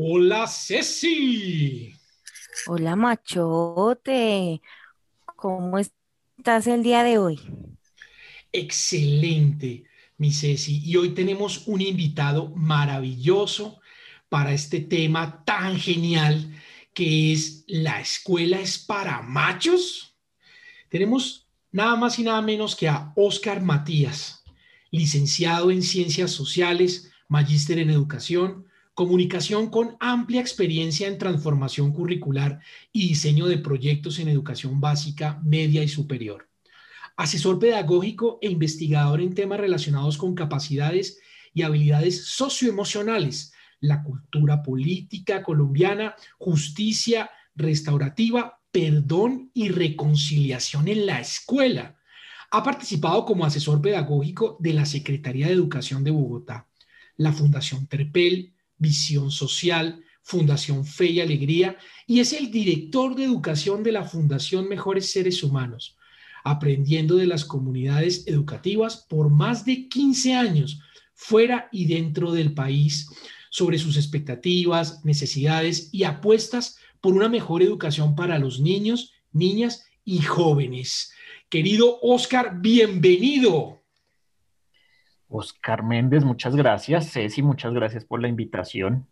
Hola Ceci. Hola machote. ¿Cómo estás el día de hoy? Excelente, mi Ceci. Y hoy tenemos un invitado maravilloso para este tema tan genial que es la escuela es para machos. Tenemos nada más y nada menos que a Oscar Matías, licenciado en Ciencias Sociales, magíster en Educación, comunicación con amplia experiencia en transformación curricular y diseño de proyectos en educación básica, media y superior. Asesor pedagógico e investigador en temas relacionados con capacidades y habilidades socioemocionales, la cultura política colombiana, justicia restaurativa, perdón y reconciliación en la escuela. Ha participado como asesor pedagógico de la Secretaría de Educación de Bogotá, la Fundación Terpel, Visión Social, Fundación Fe y Alegría, y es el director de educación de la Fundación Mejores Seres Humanos, aprendiendo de las comunidades educativas por más de 15 años, fuera y dentro del país, sobre sus expectativas, necesidades y apuestas por una mejor educación para los niños, niñas y jóvenes. Querido Oscar, bienvenido. Oscar Méndez, muchas gracias. Ceci, muchas gracias por la invitación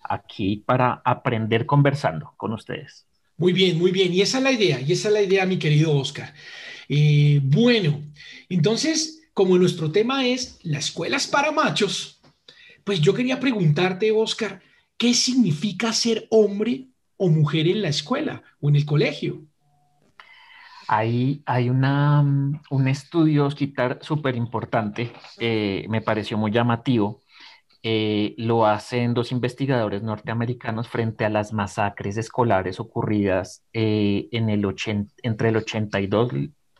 aquí para aprender conversando con ustedes. Muy bien, muy bien. Y esa es la idea, y esa es la idea, mi querido Oscar. Eh, bueno, entonces, como nuestro tema es la escuela es para machos, pues yo quería preguntarte, Oscar, ¿qué significa ser hombre o mujer en la escuela o en el colegio? Hay, hay una, un estudio, Oscar, súper importante, eh, me pareció muy llamativo. Eh, lo hacen dos investigadores norteamericanos frente a las masacres escolares ocurridas eh, en el entre el 82,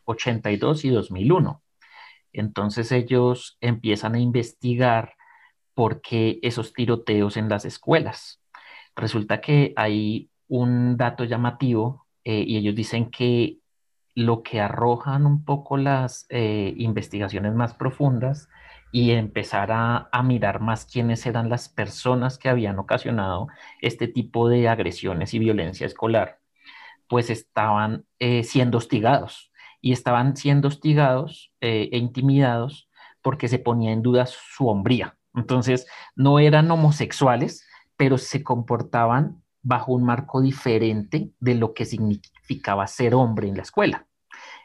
82 y 2001. Entonces ellos empiezan a investigar por qué esos tiroteos en las escuelas. Resulta que hay un dato llamativo y ellos dicen que lo que arrojan un poco las eh, investigaciones más profundas y empezar a, mirar más quiénes eran las personas que habían ocasionado este tipo de agresiones y violencia escolar, pues estaban eh, siendo hostigados y estaban siendo hostigados eh, e intimidados porque se ponía en duda su hombría. Entonces, no eran homosexuales, pero se comportaban bajo un marco diferente de lo que significaba ser hombre en la escuela.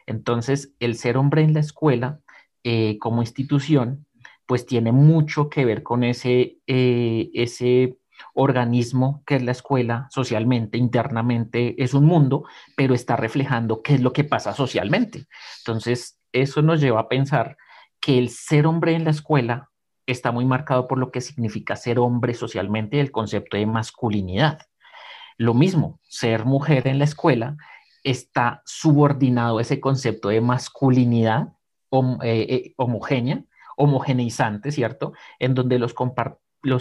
Entonces, el ser hombre en la escuela eh, como institución, pues tiene mucho que ver con ese, eh, ese organismo que es la escuela socialmente, internamente, es un mundo, pero está reflejando qué es lo que pasa socialmente. Entonces, eso nos lleva a pensar que el ser hombre en la escuela está muy marcado por lo que significa ser hombre socialmente, el concepto de masculinidad. Lo mismo, ser mujer en la escuela está subordinado a ese concepto de masculinidad eh, eh, homogénea, homogeneizante, ¿cierto? En donde los,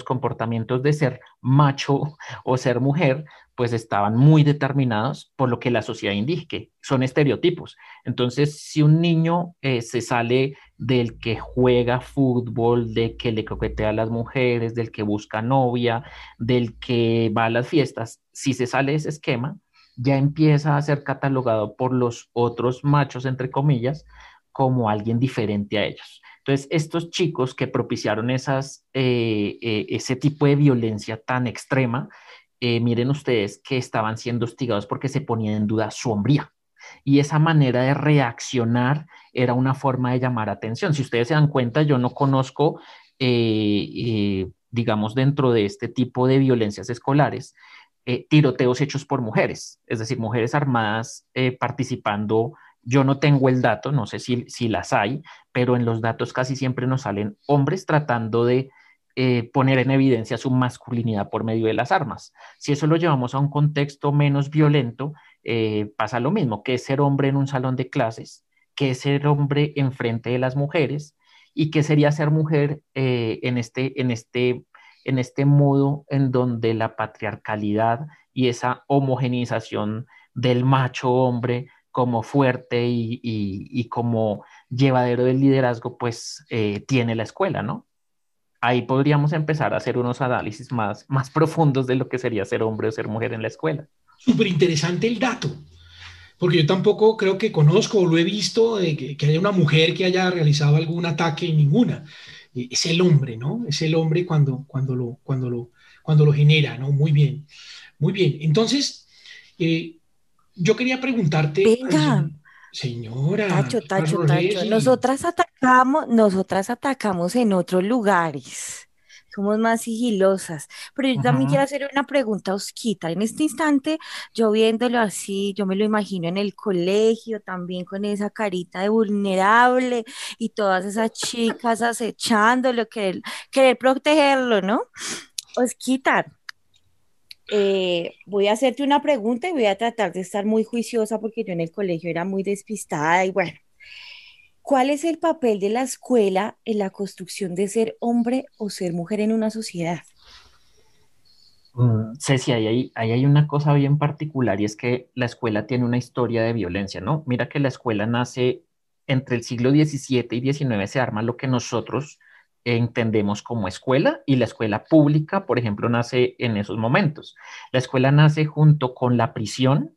comportamientos de ser macho o ser mujer, pues estaban muy determinados por lo que la sociedad indique, son estereotipos. Entonces, si un niño eh, se sale del que juega fútbol, de que le coquetea a las mujeres, del que busca novia, del que va a las fiestas, si se sale de ese esquema, ya empieza a ser catalogado por los otros machos, entre comillas, como alguien diferente a ellos. Entonces, estos chicos que propiciaron eh, eh, ese tipo de violencia tan extrema, eh, miren ustedes que estaban siendo hostigados porque se ponía en duda su hombría. Y esa manera de reaccionar era una forma de llamar atención. Si ustedes se dan cuenta, yo no conozco, digamos, dentro de este tipo de violencias escolares, eh, tiroteos hechos por mujeres, es decir, mujeres armadas eh, participando. Yo no tengo el dato, no sé si, si, las hay, pero en los datos casi siempre nos salen hombres tratando de eh, poner en evidencia su masculinidad por medio de las armas. Si eso lo llevamos a un contexto menos violento, pasa lo mismo, que es ser hombre en un salón de clases, que es ser hombre enfrente de las mujeres y que sería ser mujer en, este, en, este, en este modo en donde la patriarcalidad y esa homogenización del macho hombre como fuerte y, como llevadero del liderazgo, pues tiene la escuela, ¿no? ahí podríamos empezar a hacer unos análisis más, más profundos de lo que sería ser hombre o ser mujer en la escuela. Súper interesante el dato, porque yo tampoco creo que conozco o lo he visto de que, haya una mujer que haya realizado algún ataque, ninguna. Eh, es el hombre, ¿no? Es el hombre cuando, cuando, lo, cuando, lo, cuando lo genera, ¿no? Muy bien, muy bien. Entonces, eh, yo quería preguntarte... Venga. Señora. Tacho, tacho, tacho. Nosotras atacamos, nosotras atacamos en otros lugares. Somos más sigilosas. Pero yo también quiero hacer una pregunta Osquita. En este instante, yo viéndolo así, yo me lo imagino en el colegio, también con esa carita de vulnerable y todas esas chicas acechándolo, querer, querer protegerlo, ¿no? Osquita, eh, voy a hacerte una pregunta y voy a tratar de estar muy juiciosa porque yo en el colegio era muy despistada y bueno, ¿cuál es el papel de la escuela en la construcción de ser hombre o ser mujer en una sociedad? Mm, Ceci, ahí hay, una cosa bien particular y es que la escuela tiene una historia de violencia, ¿no? Mira que la escuela nace entre el siglo XVII y XIX, se arma lo que nosotros entendemos como escuela y la escuela pública, por ejemplo, nace en esos momentos. La escuela nace junto con la prisión,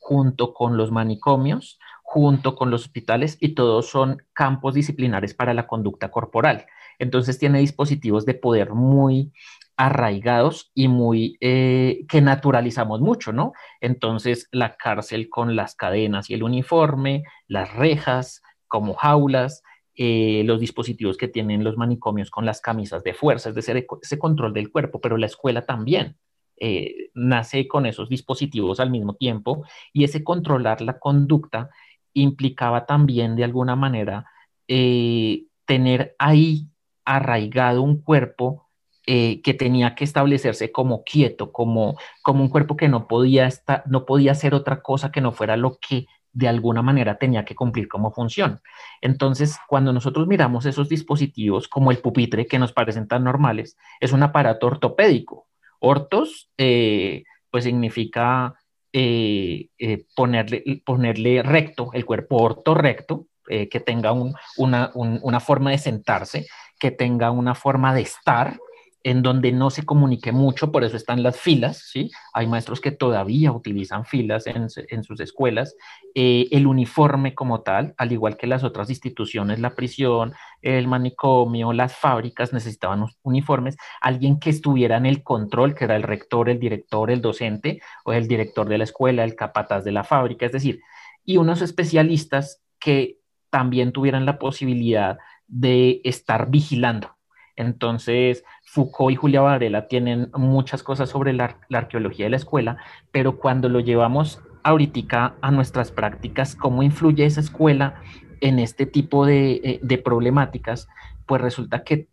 junto con los manicomios, junto con los hospitales y todos son campos disciplinares para la conducta corporal. Entonces tiene dispositivos de poder muy arraigados y muy eh, que naturalizamos mucho, ¿no? Entonces la cárcel con las cadenas y el uniforme, las rejas como jaulas, eh, los dispositivos que tienen los manicomios con las camisas de fuerza, es decir, ese control del cuerpo, pero la escuela también eh, nace con esos dispositivos al mismo tiempo y ese controlar la conducta implicaba también de alguna manera eh, tener ahí arraigado un cuerpo que tenía que establecerse como quieto, como, como un cuerpo que no podía, estar, no podía hacer otra cosa que no fuera lo que de alguna manera tenía que cumplir como función. Entonces, cuando nosotros miramos esos dispositivos como el pupitre, que nos parecen tan normales, es un aparato ortopédico. Ortos, eh, pues significa eh, eh, ponerle, ponerle recto, el cuerpo orto recto, que tenga una, una forma de sentarse, que tenga una forma de estar, en donde no se comunique mucho, por eso están las filas, ¿sí? Hay maestros que todavía utilizan filas en, sus escuelas. Eh, el uniforme como tal, al igual que las otras instituciones, la prisión, el manicomio, las fábricas necesitaban uniformes, alguien que estuviera en el control, que era el rector, el director, el docente, o el director de la escuela, el capataz de la fábrica, es decir, y unos especialistas que también tuvieran la posibilidad de estar vigilando. Entonces, Foucault y Julia Varela tienen muchas cosas sobre la, arqueología de la escuela, pero cuando lo llevamos ahorita a nuestras prácticas, cómo influye esa escuela en este tipo de, eh, problemáticas, pues resulta que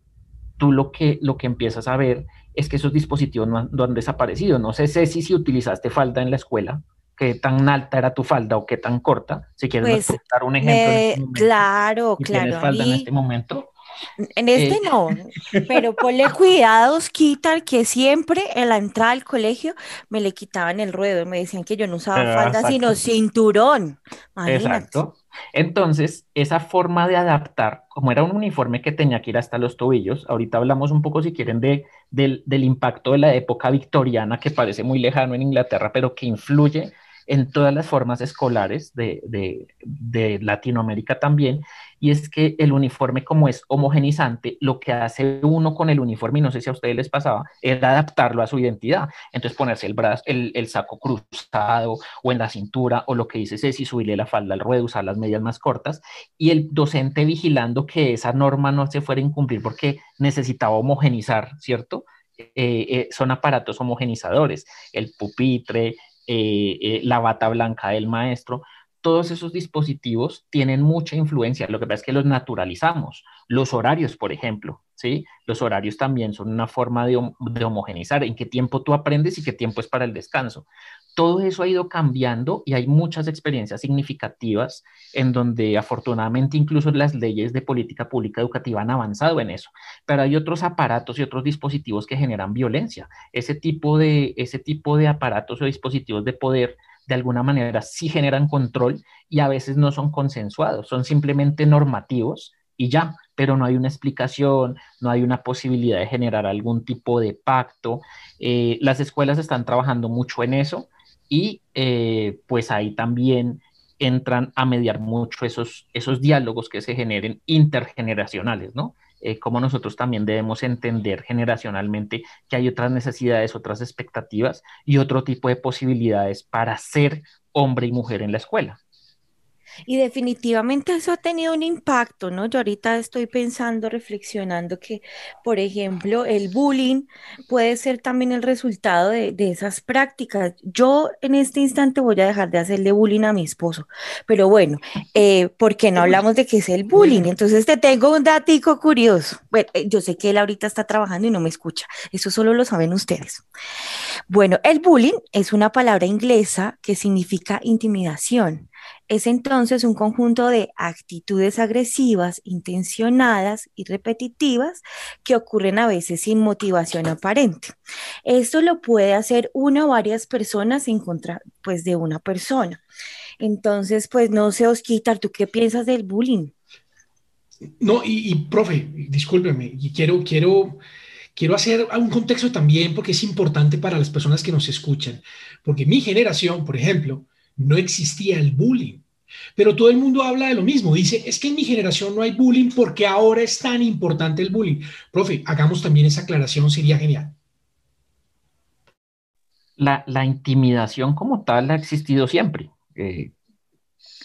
tú lo que, lo que empiezas a ver es que esos dispositivos no han, desaparecido. No sé si, si utilizaste falda en la escuela, qué tan alta era tu falda o qué tan corta. Si quieres pues, dar un ejemplo. Este claro, claro. ¿Tienes falda en este momento? En este eh, no, pero ponle cuidados, quitar que siempre en la entrada al colegio me le quitaban el ruedo, me decían que yo no usaba ah, falda sino cinturón. Exacto. Entonces, esa forma de adaptar, como era un uniforme que tenía que ir hasta los tobillos, ahorita hablamos un poco, si quieren, de, del, del impacto de la época victoriana, que parece muy lejano en Inglaterra, pero que influye en todas las formas escolares de, de, Latinoamérica también, y es que el uniforme como es homogenizante, lo que hace uno con el uniforme, y no sé si a ustedes les pasaba, era adaptarlo a su identidad. Entonces ponerse el brazo, el, el saco cruzado o en la cintura, o lo que dice Ceci, subirle la falda al ruedo, usar las medias más cortas, y el docente vigilando que esa norma no se fuera a incumplir porque necesitaba homogenizar, ¿cierto? Eh, eh, son aparatos homogenizadores, el pupitre, eh, eh, la bata blanca del maestro, todos esos dispositivos tienen mucha influencia. Lo que pasa es que los naturalizamos. Los horarios, por ejemplo, Los horarios también son una forma de, de homogenizar en qué tiempo tú aprendes y qué tiempo es para el descanso. Todo eso ha ido cambiando y hay muchas experiencias significativas en donde afortunadamente incluso las leyes de política pública educativa han avanzado en eso, pero hay otros aparatos y otros dispositivos que generan violencia. Ese tipo de, ese tipo de aparatos o dispositivos de poder de alguna manera sí generan control y a veces no son consensuados, son simplemente normativos y ya, pero no hay una explicación, no hay una posibilidad de generar algún tipo de pacto. Eh, las escuelas están trabajando mucho en eso y eh, pues ahí también entran a mediar mucho esos, esos diálogos que se generen intergeneracionales, ¿no? Eh, como nosotros también debemos entender generacionalmente que hay otras necesidades, otras expectativas y otro tipo de posibilidades para ser hombre y mujer en la escuela. Y definitivamente eso ha tenido un impacto, ¿no? Yo ahorita estoy pensando, reflexionando que, por ejemplo, el bullying puede ser también el resultado de, esas prácticas. Yo en este instante voy a dejar de hacerle bullying a mi esposo, pero bueno, eh, ¿por qué no hablamos de qué es el bullying? Entonces te tengo un datico curioso. Bueno, eh, yo sé que él ahorita está trabajando y no me escucha, eso solo lo saben ustedes. Bueno, el bullying es una palabra inglesa que significa intimidación es entonces un conjunto de actitudes agresivas, intencionadas y repetitivas que ocurren a veces sin motivación aparente. Esto lo puede hacer una o varias personas en contra pues, de una persona. Entonces, pues no sé, Osquitar, ¿tú qué piensas del bullying? No, y, profe, discúlpeme, y quiero, quiero, quiero hacer un contexto también porque es importante para las personas que nos escuchan, porque mi generación, por ejemplo, no existía el bullying. Pero todo el mundo habla de lo mismo. Dice, es que en mi generación no hay bullying porque ahora es tan importante el bullying. Profe, hagamos también esa aclaración, sería genial. La, intimidación como tal ha existido siempre. Eh,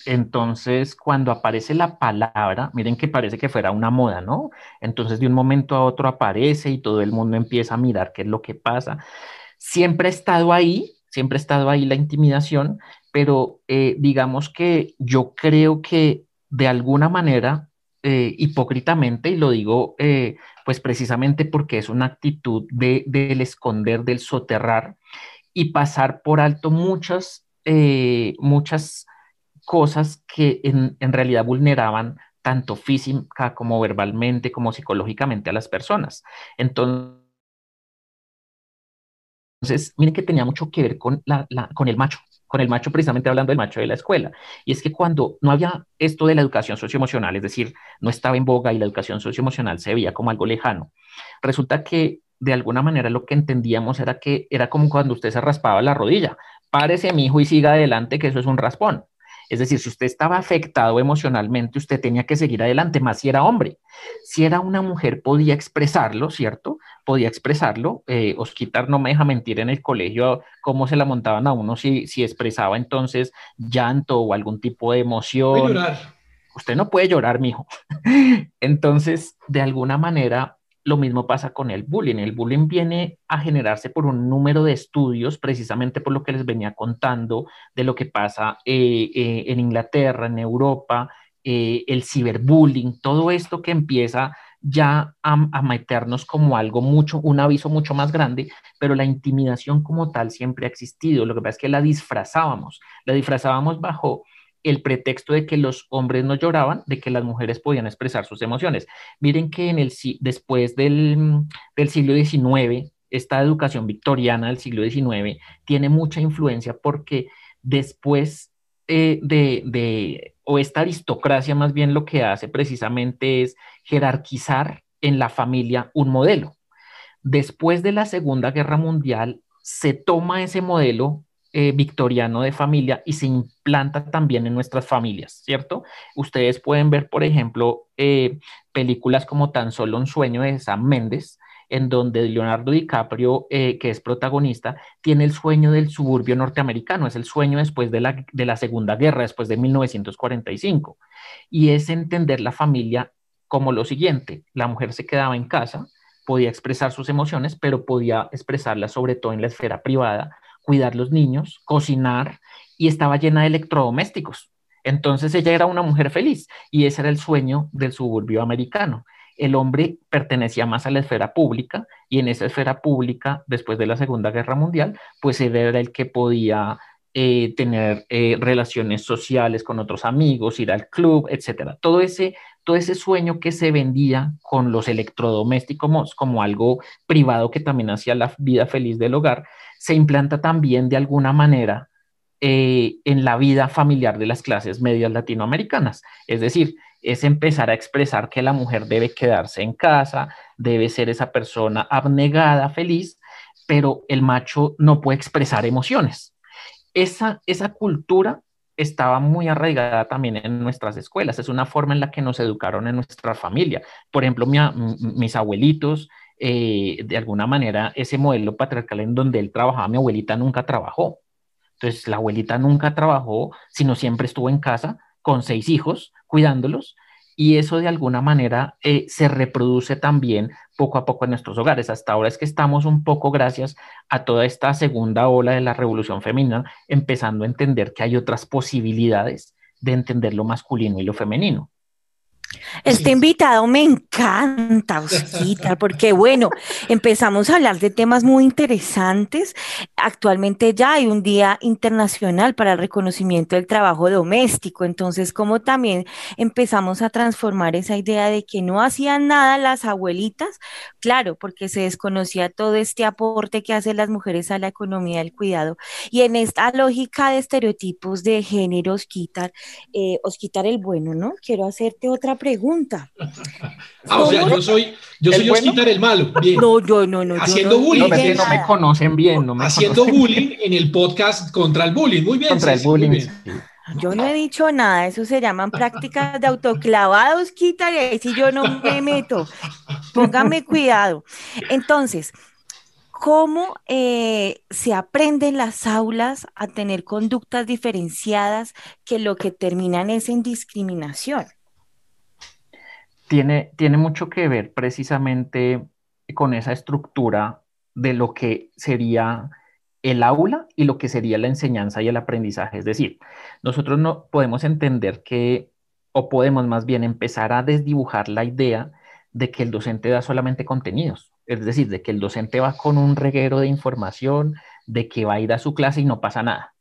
entonces, cuando aparece la palabra, miren que parece que fuera una moda, ¿no? Entonces, de un momento a otro aparece y todo el mundo empieza a mirar qué es lo que pasa. Siempre ha estado ahí, siempre ha estado ahí la intimidación, pero eh, digamos que yo creo que de alguna manera, eh, hipócritamente, y lo digo eh, pues precisamente porque es una actitud de, del esconder, del soterrar y pasar por alto muchas, muchas cosas que en, en realidad vulneraban tanto física como verbalmente como psicológicamente a las personas. Entonces, entonces, miren que tenía mucho que ver con, la, con el macho, con el macho precisamente hablando del macho de la escuela. Y es que cuando no había esto de la educación socioemocional, es decir, no estaba en boga y la educación socioemocional se veía como algo lejano, resulta que de alguna manera lo que entendíamos era que era como cuando usted se raspaba la rodilla. Párese, mi hijo, y siga adelante, que eso es un raspón. Es decir, si usted estaba afectado emocionalmente, usted tenía que seguir adelante, más si era hombre. Si era una mujer, podía expresarlo, ¿cierto? Podía expresarlo. Eh, Osquitar no me deja mentir en el colegio cómo se la montaban a uno si, si expresaba entonces llanto o algún tipo de emoción. Usted no puede llorar, mijo. entonces, de alguna manera, lo mismo pasa con el bullying. El bullying viene a generarse por un número de estudios, precisamente por lo que les venía contando de lo que pasa eh, eh, en Inglaterra, en Europa, eh, el ciberbullying, todo esto que empieza ya a, a, meternos como algo mucho, un aviso mucho más grande, pero la intimidación como tal siempre ha existido. Lo que pasa es que la disfrazábamos, la disfrazábamos bajo el pretexto de que los hombres no lloraban, de que las mujeres podían expresar sus emociones. Miren que en el, después del, del siglo XIX, esta educación victoriana del siglo XIX tiene mucha influencia porque después eh, de, de, o esta aristocracia más bien lo que hace precisamente es jerarquizar en la familia un modelo. Después de la Segunda Guerra Mundial, se toma ese modelo eh, victoriano de familia y se implanta también en nuestras familias, ¿cierto? Ustedes pueden ver, por ejemplo, eh, películas como Tan solo un sueño de Sam Méndez, en donde Leonardo DiCaprio, eh, que es protagonista, tiene el sueño del suburbio norteamericano, es el sueño después de la, de la Segunda Guerra, después de 1945. Y es entender la familia como lo siguiente, la mujer se quedaba en casa, podía expresar sus emociones, pero podía expresarlas sobre todo en la esfera privada, cuidar los niños, cocinar y estaba llena de electrodomésticos. Entonces ella era una mujer feliz y ese era el sueño del suburbio americano. el hombre pertenecía más a la esfera pública y en esa esfera pública, después de la Segunda Guerra Mundial, pues era el que podía eh, tener eh, relaciones sociales con otros amigos, ir al club, etcétera. Todo ese, todo ese sueño que se vendía con los electrodomésticos como algo privado que también hacía la vida feliz del hogar, se implanta también de alguna manera eh, en la vida familiar de las clases medias latinoamericanas. Es decir, es empezar a expresar que la mujer debe quedarse en casa, debe ser esa persona abnegada, feliz, pero el macho no puede expresar emociones. Esa, esa cultura estaba muy arraigada también en nuestras escuelas. Es una forma en la que nos educaron en nuestra familia. Por ejemplo, mis abuelitos, eh, de alguna manera, ese modelo patriarcal en donde él trabajaba, mi abuelita nunca trabajó. Entonces, la abuelita nunca trabajó, sino siempre estuvo en casa con seis hijos, cuidándolos, y eso de alguna manera eh, se reproduce también poco a poco en nuestros hogares. Hasta ahora es que estamos un poco, gracias a toda esta segunda ola de la revolución femenina, empezando a entender que hay otras posibilidades de entender lo masculino y lo femenino. Este invitado me encanta, Osquita, porque bueno, empezamos a hablar de temas muy interesantes. Actualmente ya hay un Día Internacional para el Reconocimiento del Trabajo Doméstico, entonces como también empezamos a transformar esa idea de que no hacían nada las abuelitas, claro, porque se desconocía todo este aporte que hacen las mujeres a la economía del cuidado. Y en esta lógica de estereotipos de género, Osquitar, eh, Osquitar el bueno, ¿no? Quiero hacerte otra pregunta. Ah, o sea, yo soy, yo soy Osquitar el malo. No, yo no, no. Haciendo bullying. No, no, me conocen bien. No me Haciendo bullying en el podcast contra el bullying. Muy bien. Contra el bullying. Yo no he dicho nada, eso se llaman prácticas de autoclavados, ahí si yo no me meto. Póngame cuidado. Entonces, ¿cómo eh, se aprende en las aulas a tener conductas diferenciadas que lo que terminan es en discriminación? Tiene, tiene mucho que ver precisamente con esa estructura de lo que sería el aula y lo que sería la enseñanza y el aprendizaje. Es decir, nosotros no podemos entender que, o podemos más bien empezar a desdibujar la idea de que el docente da solamente contenidos. Es decir, de que el docente va con un reguero de información, de que va a ir a su clase y no pasa nada.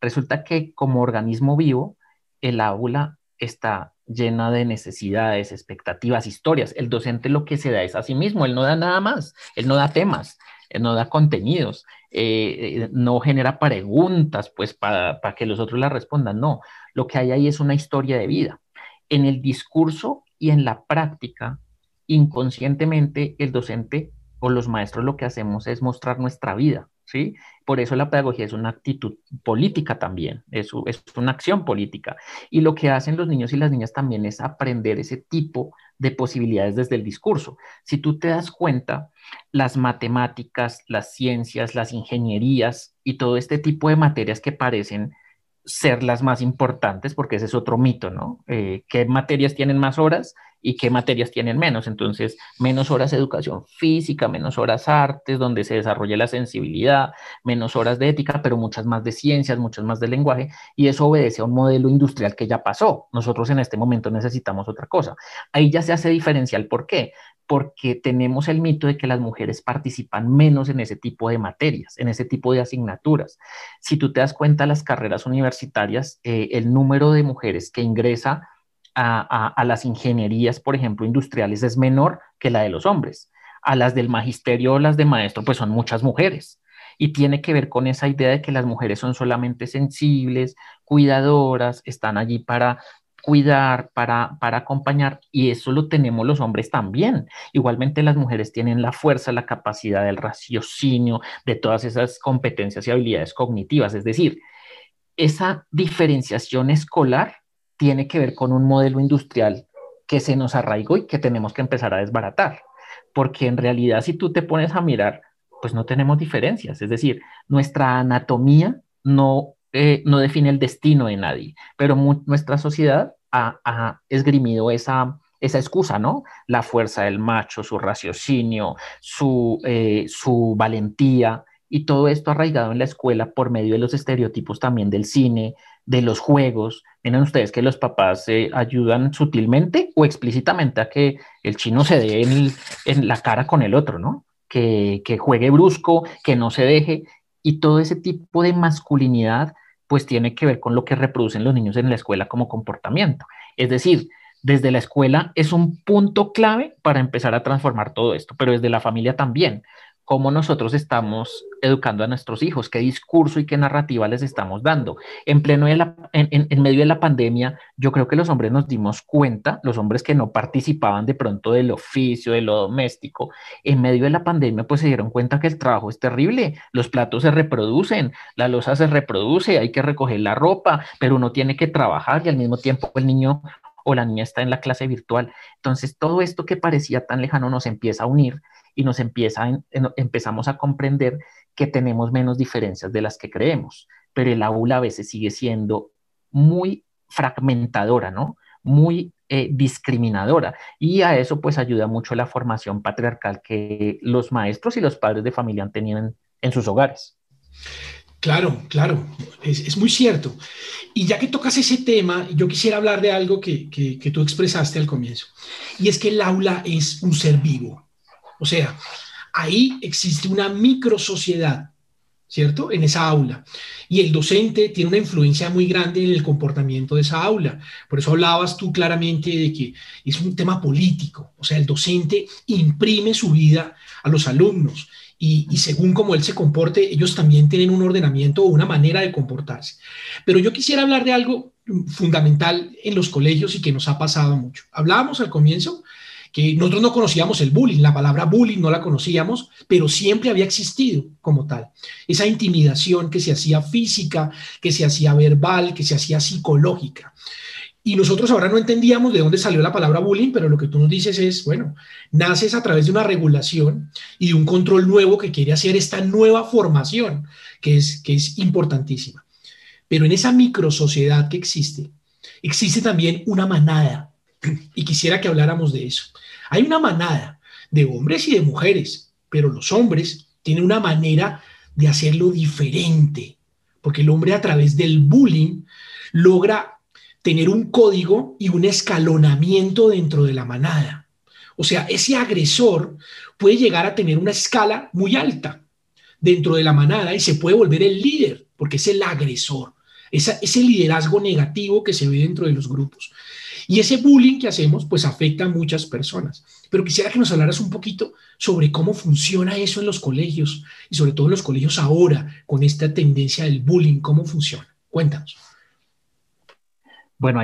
Resulta que como organismo vivo, el aula está llena de necesidades, expectativas, historias. El docente lo que se da es a sí mismo, él no da nada más, él no da temas, él no da contenidos, eh, eh, no genera preguntas, pues para, que los otros la respondan, no, lo que hay ahí es una historia de vida. En el discurso y en la práctica, inconscientemente el docente o los maestros lo que hacemos es mostrar nuestra vida, ¿sí? Por eso la pedagogía es una actitud política también, es, es una acción política. Y lo que hacen los niños y las niñas también es aprender ese tipo de posibilidades desde el discurso. Si tú te das cuenta, las matemáticas, las ciencias, las ingenierías y todo este tipo de materias que parecen ser las más importantes, porque ese es otro mito, ¿no? Eh, ¿Qué materias tienen más horas y qué materias tienen menos? Entonces, menos horas de educación física, menos horas artes, donde se desarrolla la sensibilidad, menos horas de ética, pero muchas más de ciencias, muchas más de lenguaje, y eso obedece a un modelo industrial que ya pasó. Nosotros en este momento necesitamos otra cosa. Ahí ya se hace diferencial. ¿Por qué? porque tenemos el mito de que las mujeres participan menos en ese tipo de materias, en ese tipo de asignaturas. Si tú te das cuenta, las carreras universitarias, eh, el número de mujeres que ingresa a, las ingenierías, por ejemplo, industriales, es menor que la de los hombres. A las del magisterio o las de maestro, pues son muchas mujeres. Y tiene que ver con esa idea de que las mujeres son solamente sensibles, cuidadoras, están allí para cuidar, para, para acompañar, y eso lo tenemos los hombres también. Igualmente las mujeres tienen la fuerza, la capacidad del raciocinio, de todas esas competencias y habilidades cognitivas. Es decir, esa diferenciación escolar tiene que ver con un modelo industrial que se nos arraigó y que tenemos que empezar a desbaratar. Porque en realidad si tú te pones a mirar, pues no tenemos diferencias. Es decir, nuestra anatomía no eh, no define el destino de nadie, pero nuestra sociedad ha, esgrimido esa, esa excusa, ¿no? La fuerza del macho, su raciocinio, su, eh, su valentía, y todo esto arraigado en la escuela por medio de los estereotipos también del cine, de los juegos. Miren ustedes que los papás se ayudan sutilmente o explícitamente a que el chino se dé en, la cara con el otro, ¿no? Que, que juegue brusco, que no se deje. Y todo ese tipo de masculinidad pues tiene que ver con lo que reproducen los niños en la escuela como comportamiento. Es decir, desde la escuela es un punto clave para empezar a transformar todo esto, pero desde la familia también cómo nosotros estamos educando a nuestros hijos, qué discurso y qué narrativa les estamos dando. En pleno de la, en, medio de la pandemia, yo creo que los hombres nos dimos cuenta, los hombres que no participaban de pronto del oficio, de lo doméstico, en medio de la pandemia, pues se dieron cuenta que el trabajo es terrible, los platos se reproducen, la losa se reproduce, hay que recoger la ropa, pero uno tiene que trabajar y al mismo tiempo el niño o la niña está en la clase virtual. Entonces, todo esto que parecía tan lejano nos empieza a unir y nos empieza, empezamos a comprender que tenemos menos diferencias de las que creemos, pero el aula a veces sigue siendo muy fragmentadora, ¿no? Muy eh, discriminadora. Y a eso pues ayuda mucho la formación patriarcal que los maestros y los padres de familia han tenido en, sus hogares. Claro, claro, es, muy cierto. Y ya que tocas ese tema, yo quisiera hablar de algo que, que tú expresaste al comienzo, y es que el aula es un ser vivo. O sea, ahí existe una micro sociedad, ¿cierto? En esa aula. Y el docente tiene una influencia muy grande en el comportamiento de esa aula. Por eso hablabas tú claramente de que es un tema político. O sea, el docente imprime su vida a los alumnos. Y, según cómo él se comporte, ellos también tienen un ordenamiento o una manera de comportarse. Pero yo quisiera hablar de algo fundamental en los colegios y que nos ha pasado mucho. Hablábamos al comienzo que nosotros no conocíamos el bullying, la palabra bullying no la conocíamos, pero siempre había existido como tal. Esa intimidación que se hacía física, que se hacía verbal, que se hacía psicológica. Y nosotros ahora no entendíamos de dónde salió la palabra bullying, pero lo que tú nos dices es, bueno, naces a través de una regulación y de un control nuevo que quiere hacer esta nueva formación, que es, que es importantísima. Pero en esa micro sociedad que existe, existe también una manada. Y quisiera que habláramos de eso. Hay una manada de hombres y de mujeres, pero los hombres tienen una manera de hacerlo diferente, porque el hombre a través del bullying logra tener un código y un escalonamiento dentro de la manada. O sea, ese agresor puede llegar a tener una escala muy alta dentro de la manada y se puede volver el líder, porque es el agresor, ese liderazgo negativo que se ve dentro de los grupos. Y ese bullying que hacemos, pues afecta a muchas personas. Pero quisiera que nos hablaras un poquito sobre cómo funciona eso en los colegios y sobre todo en los colegios ahora, con esta tendencia del bullying, cómo funciona. Cuéntanos. Bueno,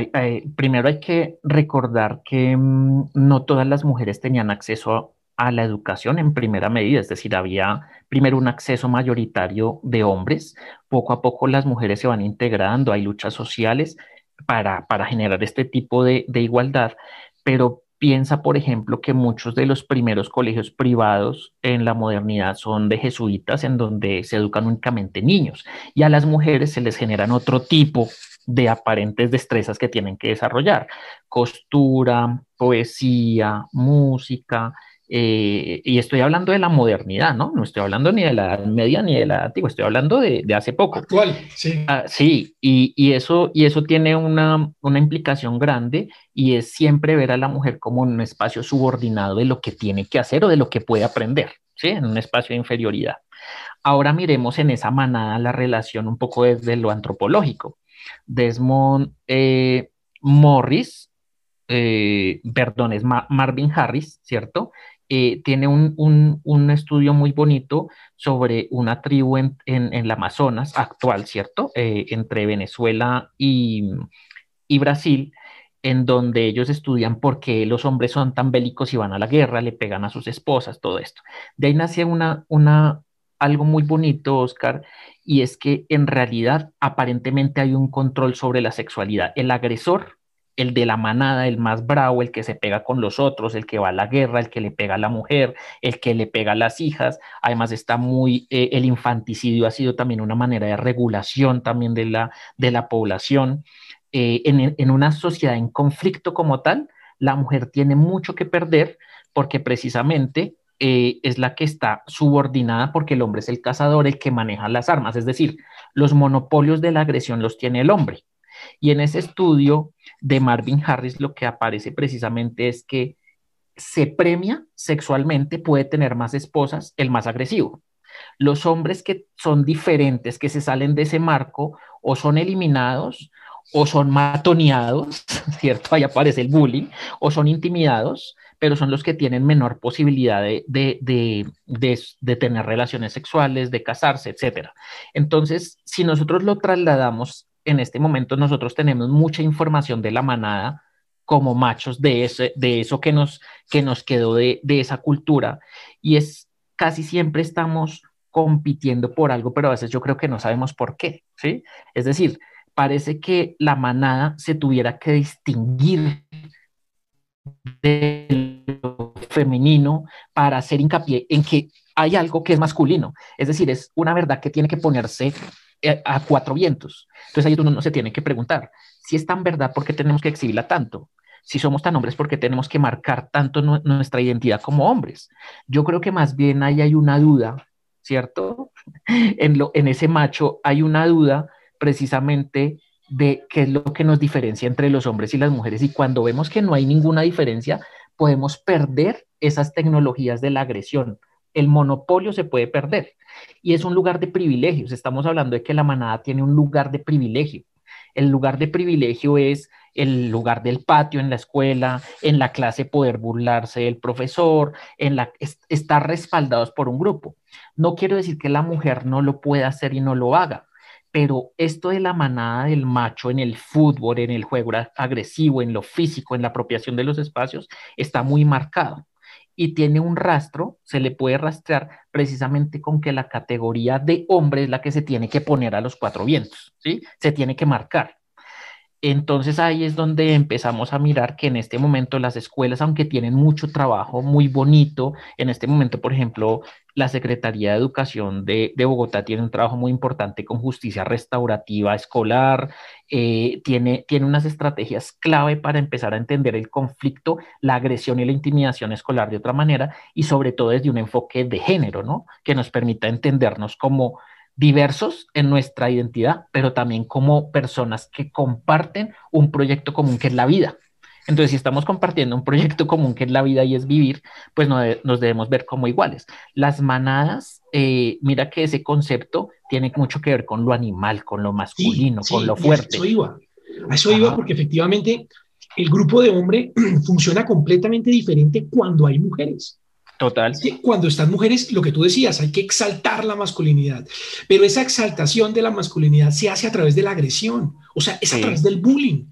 primero hay que recordar que mm, no todas las mujeres tenían acceso a, a la educación en primera medida, es decir, había primero un acceso mayoritario de hombres, poco a poco las mujeres se van integrando, hay luchas sociales para, generar este tipo de, igualdad, pero piensa, por ejemplo, que muchos de los primeros colegios privados en la modernidad son de jesuitas, en donde se educan únicamente niños, y a las mujeres se les generan otro tipo de aparentes destrezas que tienen que desarrollar, costura, poesía, música, eh, y estoy hablando de la modernidad, ¿no? No estoy hablando ni de la edad media ni de la antigua, estoy hablando de, hace poco. Actual, sí. Ah, sí, y, eso, y eso tiene una, implicación grande y es siempre ver a la mujer como un espacio subordinado de lo que tiene que hacer o de lo que puede aprender, ¿sí? En un espacio de inferioridad. Ahora miremos en esa manada la relación un poco desde lo antropológico. Desmond eh, Morris, eh, perdón, es Marvin Harris, ¿cierto? Eh, tiene un, estudio muy bonito sobre una tribu en, en, el Amazonas actual, ¿cierto? Eh, entre Venezuela y, Brasil, en donde ellos estudian por qué los hombres son tan bélicos y van a la guerra, le pegan a sus esposas, todo esto. De ahí nace una, una, algo muy bonito, Oscar, y es que en realidad aparentemente hay un control sobre la sexualidad. El agresor el de la manada, el más bravo, el que se pega con los otros, el que va a la guerra, el que le pega a la mujer, el que le pega a las hijas. Además está muy, eh, el infanticidio ha sido también una manera de regulación también de la, de la población. Eh, en, una sociedad en conflicto como tal, la mujer tiene mucho que perder porque precisamente eh, es la que está subordinada porque el hombre es el cazador, el que maneja las armas. Es decir, los monopolios de la agresión los tiene el hombre Y en ese estudio de Marvin Harris lo que aparece precisamente es que se premia sexualmente, puede tener más esposas, el más agresivo. Los hombres que son diferentes, que se salen de ese marco, o son eliminados o son matoneados, ¿cierto? Ahí aparece el bullying, o son intimidados, pero son los que tienen menor posibilidad de, de, tener relaciones sexuales, de casarse, etc. Entonces, si nosotros lo trasladamos en este momento, nosotros tenemos mucha información de la manada como machos de, ese, de eso que nos, que nos quedó de, de esa cultura, y es casi siempre estamos compitiendo por algo, pero a veces yo creo que no sabemos por qué, ¿sí? Es decir, parece que la manada se tuviera que distinguir de lo femenino para hacer hincapié en que hay algo que es masculino. Es decir, es una verdad que tiene que ponerse a cuatro vientos. Entonces ahí uno no se tiene que preguntar, si es tan verdad, ¿por qué tenemos que exhibirla tanto? Si somos tan hombres, ¿por qué tenemos que marcar tanto nuestra identidad como hombres? Yo creo que más bien ahí hay una duda, ¿cierto? En, lo, en ese macho hay una duda precisamente de qué es lo que nos diferencia entre los hombres y las mujeres. Y cuando vemos que no hay ninguna diferencia, podemos perder esas tecnologías de la agresión. El monopolio se puede perder y es un lugar de privilegios. Estamos hablando de que la manada tiene un lugar de privilegio. El lugar de privilegio es el lugar del patio en la escuela, en la clase poder burlarse del profesor, en la estar respaldados por un grupo. No quiero decir que la mujer no lo pueda hacer y no lo haga pero esto de la manada del macho en el fútbol, en el juego agresivo, en lo físico, en la apropiación de los espacios, está muy marcado y tiene un rastro, se le puede rastrear precisamente con que la categoría de hombre es la que se tiene que poner a los cuatro vientos, ¿sí? Se tiene que marcar. Entonces ahí es donde empezamos a mirar que en este momento las escuelas, aunque tienen mucho trabajo muy bonito, en este momento, por ejemplo, la Secretaría de Educación de, Bogotá tiene un trabajo muy importante con justicia restaurativa escolar, eh, tiene, tiene unas estrategias clave para empezar a entender el conflicto, la agresión y la intimidación escolar de otra manera y sobre todo desde un enfoque de género, ¿no? Que nos permita entendernos como diversos en nuestra identidad, pero también como personas que comparten un proyecto común que es la vida. Entonces, si estamos compartiendo un proyecto común que es la vida y es vivir, pues nos debemos ver como iguales. Las manadas, eh, mira que ese concepto tiene mucho que ver con lo animal, con lo masculino, con lo fuerte. A eso iba, a eso iba porque efectivamente el grupo de hombre funciona completamente diferente cuando hay mujeres. Total. Cuando están mujeres, lo que tú decías, hay que exaltar la masculinidad, pero esa exaltación de la masculinidad se hace a través de la agresión, o sea, es a través del bullying.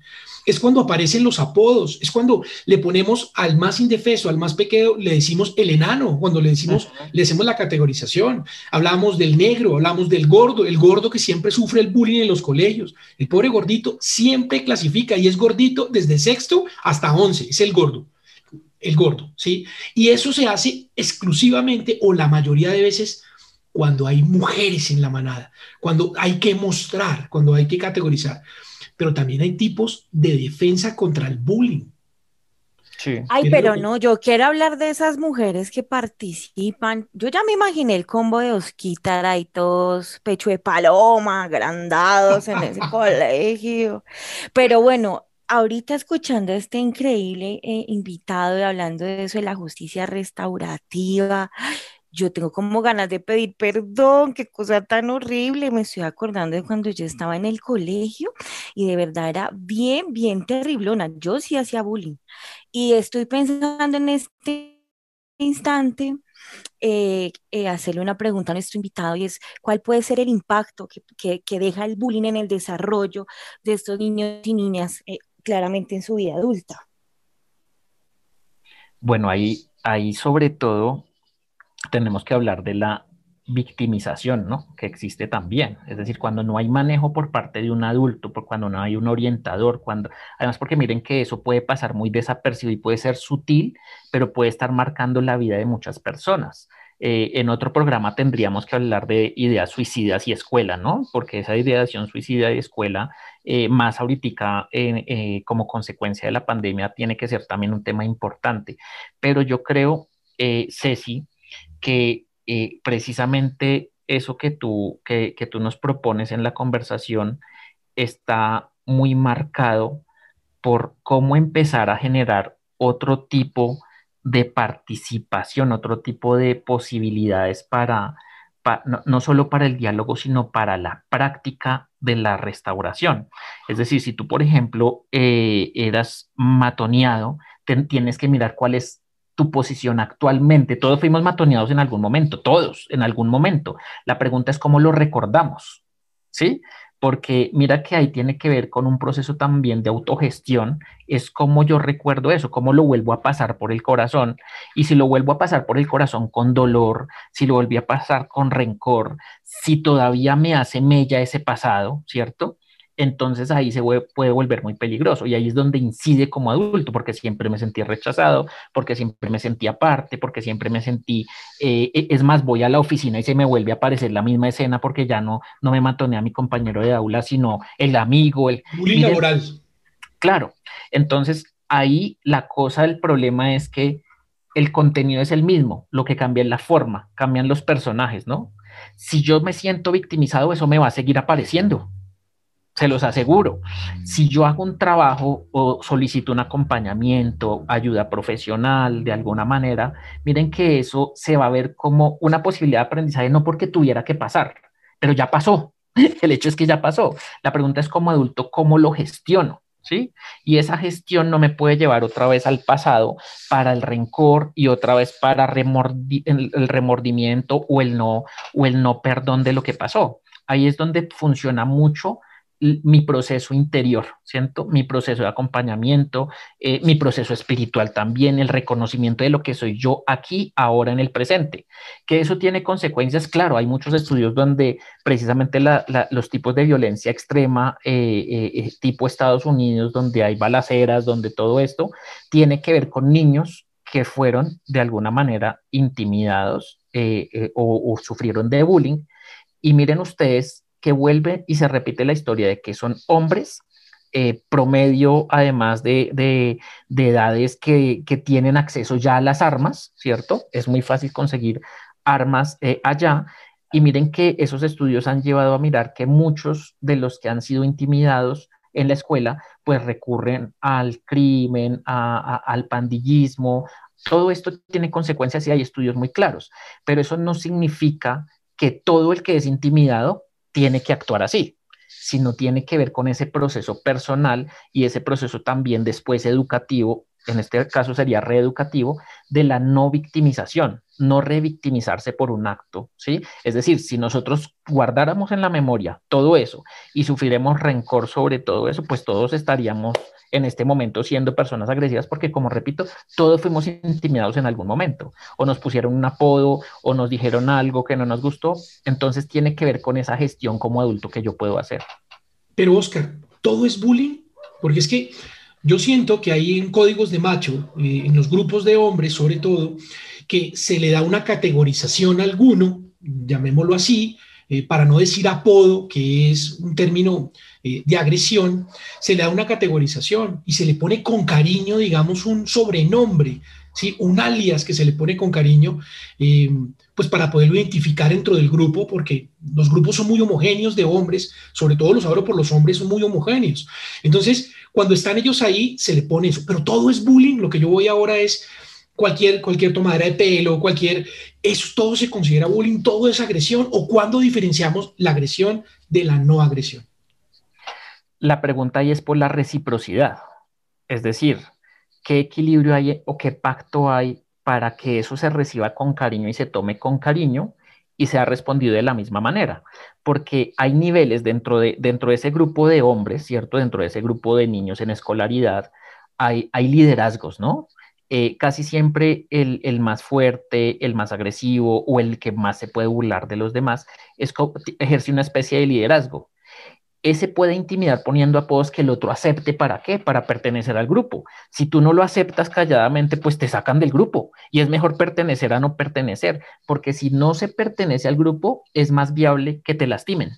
Es cuando aparecen los apodos, es cuando le ponemos al más indefeso, al más pequeño, le decimos el enano, cuando le decimos, le hacemos la categorización. Hablamos del negro, hablamos del gordo, el gordo que siempre sufre el bullying en los colegios. El pobre gordito siempre clasifica y es gordito desde sexto hasta once, es el gordo el gordo, ¿sí? Y eso se hace exclusivamente o la mayoría de veces cuando hay mujeres en la manada, cuando hay que mostrar, cuando hay que categorizar. Pero también hay tipos de defensa contra el bullying. Sí. Ay, pero no, yo quiero hablar de esas mujeres que participan. Yo ya me imaginé el combo de Osquita, y todos pecho de paloma, agrandados en ese colegio. Pero bueno, ahorita escuchando a este increíble eh, invitado y hablando de eso de la justicia restaurativa, yo tengo como ganas de pedir perdón, qué cosa tan horrible. Me estoy acordando de cuando yo estaba en el colegio y de verdad era bien, bien terriblona. Yo sí hacía bullying. Y estoy pensando en este instante eh, eh, hacerle una pregunta a nuestro invitado y es cuál puede ser el impacto que, que, deja el bullying en el desarrollo de estos niños y niñas claramente en su vida adulta. Bueno, ahí, ahí sobre todo tenemos que hablar de la victimización, ¿no? Que existe también. Es decir, cuando no hay manejo por parte de un adulto, por cuando no hay un orientador, cuando, además porque miren que eso puede pasar muy desapercibido y puede ser sutil, pero puede estar marcando la vida de muchas personas. Eh, en otro programa tendríamos que hablar de ideas suicidas y escuela, ¿no? Porque esa ideación suicida y escuela, eh, más ahorita eh, como consecuencia de la pandemia, tiene que ser también un tema importante. Pero yo creo, Ceci, que precisamente eso que tú, que, que tú nos propones en la conversación está muy marcado por cómo empezar a generar otro tipo de participación, otro tipo de posibilidades para, no, solo para el diálogo, sino para la práctica de la restauración. Es decir, si tú, por ejemplo, eh, eras matoneado, tienes que mirar cuál es tu posición actualmente. Todos fuimos matoneados en algún momento, todos en algún momento. La pregunta es cómo lo recordamos, ¿sí? Porque mira que ahí tiene que ver con un proceso también de autogestión, es como yo recuerdo eso, cómo lo vuelvo a pasar por el corazón, y si lo vuelvo a pasar por el corazón con dolor, si lo volví a pasar con rencor, si todavía me hace mella ese pasado, ¿cierto? Entonces ahí se puede volver muy peligroso y ahí es donde incide como adulto, porque siempre me sentí rechazado, porque siempre me sentí aparte, porque siempre me sentí, eh, e, es más, voy a la oficina y se me vuelve a aparecer la misma escena porque ya no, no me matoné a mi compañero de aula, sino el amigo, el... Muy laboral. Claro, entonces ahí la cosa del problema es que el contenido es el mismo, lo que cambia es la forma, cambian los personajes, ¿no? Si yo me siento victimizado, eso me va a seguir apareciendo se los aseguro. Si yo hago un trabajo o solicito un acompañamiento, ayuda profesional de alguna manera, miren que eso se va a ver como una posibilidad de aprendizaje, no porque tuviera que pasar, pero ya pasó. El hecho es que ya pasó. La pregunta es como adulto, ¿cómo lo gestiono? ¿Sí? Y esa gestión no me puede llevar otra vez al pasado para el rencor y otra vez para el, remordimiento o el no o el no perdón de lo que pasó. Ahí es donde funciona mucho mi proceso interior, ¿cierto? Mi proceso de acompañamiento, eh, mi proceso espiritual también, el reconocimiento de lo que soy yo aquí, ahora, en el presente. Que eso tiene consecuencias, claro, hay muchos estudios donde precisamente los tipos de violencia extrema, eh, eh, tipo Estados Unidos, donde hay balaceras, donde todo esto, tiene que ver con niños que fueron de alguna manera intimidados o sufrieron de bullying. Y miren ustedes que vuelve y se repite la historia de que son hombres eh, promedio, además de, de, edades que, que, tienen acceso ya a las armas, ¿cierto? Es muy fácil conseguir armas eh, allá. Y miren que esos estudios han llevado a mirar que muchos de los que han sido intimidados en la escuela, pues recurren al crimen, al pandillismo. Todo esto tiene consecuencias y hay estudios muy claros, pero eso no significa que todo el que es intimidado tiene que actuar así, sino tiene que ver con ese proceso personal y ese proceso también después educativo, en este caso sería reeducativo, de la no victimización, no revictimizarse por un acto, ¿sí? Es decir, si nosotros guardáramos en la memoria todo eso y sufriremos rencor sobre todo eso, pues todos estaríamos en este momento siendo personas agresivas porque, como repito, todos fuimos intimidados en algún momento, o nos pusieron un apodo, o nos dijeron algo que no nos gustó, entonces tiene que ver con esa gestión como adulto que yo puedo hacer. Pero, Oscar, ¿todo es bullying? Porque es que yo siento que hay en códigos de macho, eh, en los grupos de hombres sobre todo, que se le da una categorización a alguno, llamémoslo así, eh, para no decir apodo, que es un término eh, de agresión, se le da una categorización y se le pone con cariño, digamos, un sobrenombre, ¿sí? un alias que se le pone con cariño, eh, pues para poderlo identificar dentro del grupo, porque los grupos son muy homogéneos de hombres, sobre todo los hablo por los hombres, son muy homogéneos. Entonces, cuando están ellos ahí, se le pone eso, pero todo es bullying, lo que yo voy ahora es cualquier, cualquier tomadera de pelo, cualquier, eso todo se considera bullying, todo es agresión, o cuándo diferenciamos la agresión de la no agresión. La pregunta ahí es por la reciprocidad, es decir, ¿qué equilibrio hay o qué pacto hay para que eso se reciba con cariño y se tome con cariño y sea respondido de la misma manera? Porque hay niveles dentro de, dentro de ese grupo de hombres, ¿cierto? Dentro de ese grupo de niños en escolaridad, hay, hay liderazgos, ¿no? Eh, casi siempre el, más fuerte, el más agresivo o el que más se puede burlar de los demás ejerce una especie de liderazgo. Ese puede intimidar poniendo apodos que el otro acepte. ¿Para qué? Para pertenecer al grupo. Si tú no lo aceptas calladamente, pues te sacan del grupo. Y es mejor pertenecer a no pertenecer, porque si no se pertenece al grupo, es más viable que te lastimen.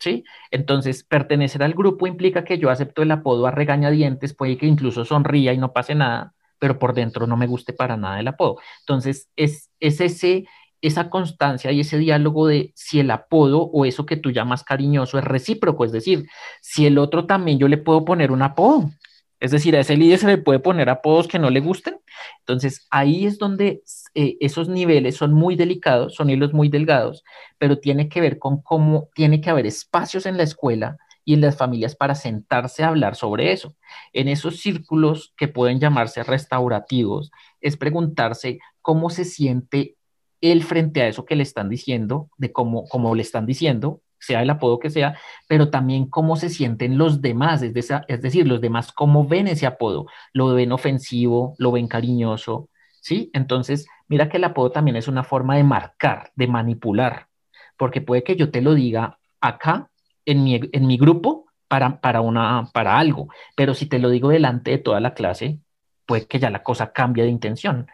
¿Sí? Entonces, pertenecer al grupo implica que yo acepto el apodo a regañadientes, puede que incluso sonría y no pase nada, pero por dentro no me guste para nada el apodo. Entonces, es, ese, esa constancia y ese diálogo de si el apodo o eso que tú llamas cariñoso es recíproco, es decir, si el otro también yo le puedo poner un apodo, es decir, a ese líder se le puede poner apodos que no le gusten. Entonces, ahí es donde eh, esos niveles son muy delicados, son hilos muy delgados, pero tiene que ver con cómo tiene que haber espacios en la escuela y en las familias para sentarse a hablar sobre eso. En esos círculos que pueden llamarse restaurativos, es preguntarse cómo se siente él frente a eso que le están diciendo, de cómo, cómo le están diciendo, sea el apodo que sea, pero también cómo se sienten los demás, es, decir, los demás cómo ven ese apodo, lo ven ofensivo, lo ven cariñoso, ¿sí? Entonces, mira que el apodo también es una forma de marcar, de manipular, porque puede que yo te lo diga acá, en mi, en mi grupo, para, para, una, para algo, pero si te lo digo delante de toda la clase, puede que ya la cosa cambie de intención,